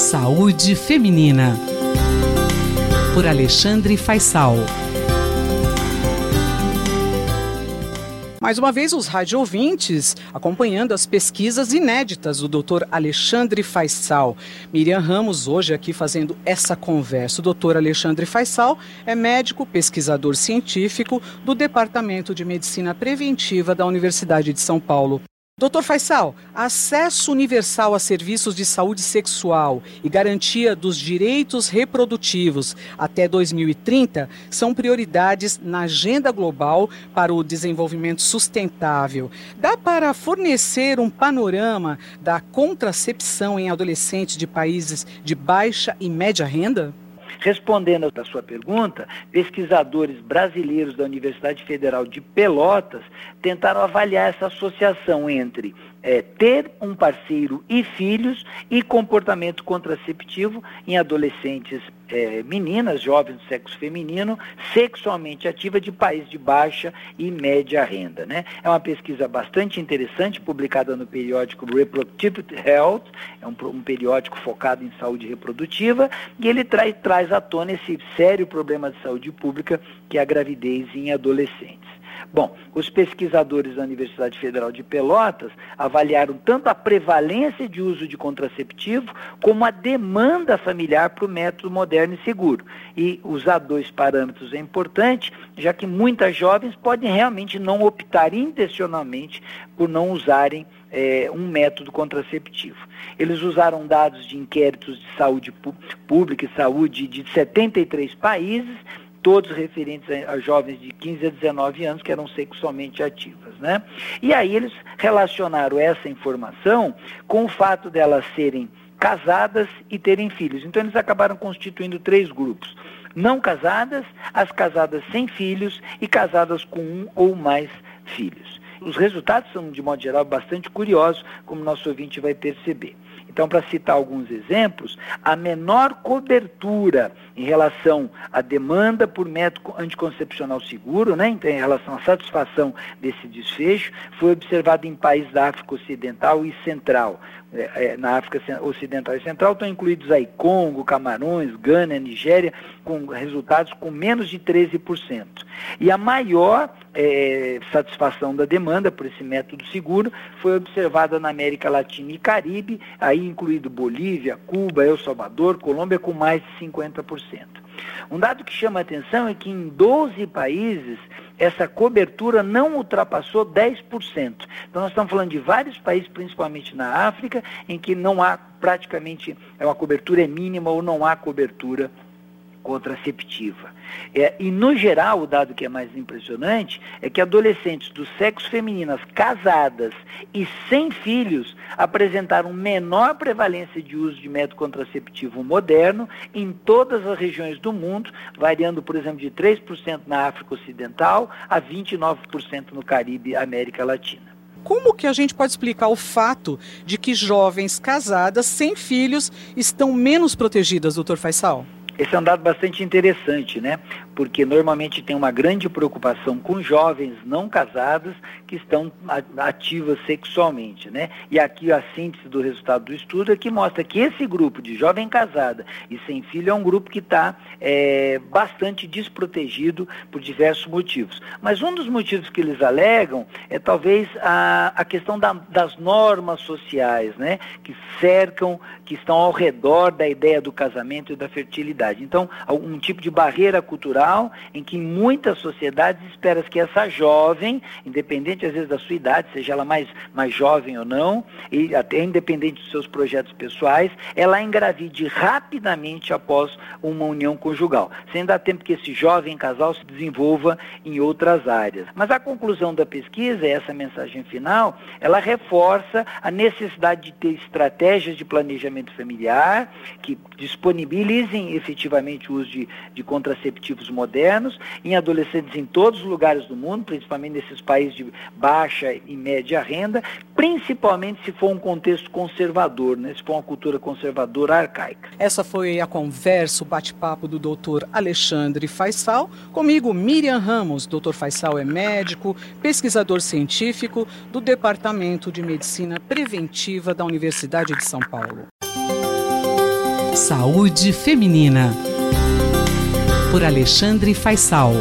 Saúde Feminina. Por Alexandre Faisal. Mais uma vez, os rádio ouvintes acompanhando as pesquisas inéditas do Dr. Alexandre Faisal. Miriam Ramos, hoje aqui fazendo essa conversa. O Dr. Alexandre Faisal é médico, pesquisador científico do Departamento de Medicina Preventiva da Universidade de São Paulo. Doutor Faisal, acesso universal a serviços de saúde sexual e garantia dos direitos reprodutivos até 2030 são prioridades na agenda global para o desenvolvimento sustentável. Dá para fornecer um panorama da contracepção em adolescentes de países de baixa e média renda? Respondendo à sua pergunta, pesquisadores brasileiros da Universidade Federal de Pelotas tentaram avaliar essa associação entre é, ter um parceiro e filhos e comportamento contraceptivo em adolescentes é, meninas, jovens do sexo feminino, sexualmente ativa de países de baixa e média renda. Né? É uma pesquisa bastante interessante, publicada no periódico Reproductive Health, é um, um periódico focado em saúde reprodutiva, e ele traz, traz à tona esse sério problema de saúde pública que é a gravidez em adolescentes. Bom, os pesquisadores da Universidade Federal de Pelotas avaliaram tanto a prevalência de uso de contraceptivo como a demanda familiar para o método moderno e seguro. E usar dois parâmetros é importante, já que muitas jovens podem realmente não optar intencionalmente por não usarem é, um método contraceptivo. Eles usaram dados de inquéritos de saúde pública e saúde de 73 países todos referentes a, jovens de 15 a 19 anos que eram sexualmente ativas. Né? E aí eles relacionaram essa informação com o fato delas serem casadas e terem filhos. Então eles acabaram constituindo três grupos. Não casadas, as casadas sem filhos e casadas com um ou mais filhos. Os resultados são, de modo geral, bastante curiosos, como nosso ouvinte vai perceber. Então, para citar alguns exemplos, a menor cobertura em relação à demanda por método anticoncepcional seguro, né, então, em relação à satisfação desse desfecho, foi observada em países da África Ocidental e Central. É, é, na África Ocidental e Central estão incluídos aí Congo, Camarões, Gana, Nigéria, com resultados com menos de 13%. E a maior é, satisfação da demanda por esse método seguro foi observada na América Latina e Caribe, aí incluído Bolívia, Cuba, El Salvador, Colômbia, com mais de 50%. Um dado que chama a atenção é que em 12 países essa cobertura não ultrapassou 10%. Então nós estamos falando de vários países, principalmente na África, em que não há praticamente, é uma cobertura é mínima ou não há cobertura contraceptiva. É, e, no geral, o dado que é mais impressionante é que adolescentes do sexo femininas casadas e sem filhos apresentaram menor prevalência de uso de método contraceptivo moderno em todas as regiões do mundo, variando, por exemplo, de 3% na África Ocidental a 29% no Caribe América Latina. Como que a gente pode explicar o fato de que jovens casadas sem filhos estão menos protegidas, doutor Faisal? Esse é um dado bastante interessante, né? Porque normalmente tem uma grande preocupação com jovens não casados que estão ativas sexualmente, né? E aqui a síntese do resultado do estudo é que mostra que esse grupo de jovem casada e sem filho é um grupo que está é, bastante desprotegido por diversos motivos. Mas um dos motivos que eles alegam é talvez a, a questão da, das normas sociais, né? Que cercam, que estão ao redor da ideia do casamento e da fertilidade. Então, um tipo de barreira cultural em que em muitas sociedades espera que essa jovem, independente às vezes da sua idade, seja ela mais, mais jovem ou não, e até independente dos seus projetos pessoais, ela engravide rapidamente após uma união conjugal, sem dar tempo que esse jovem casal se desenvolva em outras áreas. Mas a conclusão da pesquisa, essa mensagem final, ela reforça a necessidade de ter estratégias de planejamento familiar que disponibilizem efetivamente efetivamente o uso de, de contraceptivos modernos em adolescentes em todos os lugares do mundo, principalmente nesses países de baixa e média renda, principalmente se for um contexto conservador, né? se for uma cultura conservadora arcaica. Essa foi a conversa, o bate-papo do doutor Alexandre Faisal. Comigo, Miriam Ramos. Doutor Faisal é médico, pesquisador científico do Departamento de Medicina Preventiva da Universidade de São Paulo. Saúde Feminina. Por Alexandre Faisal.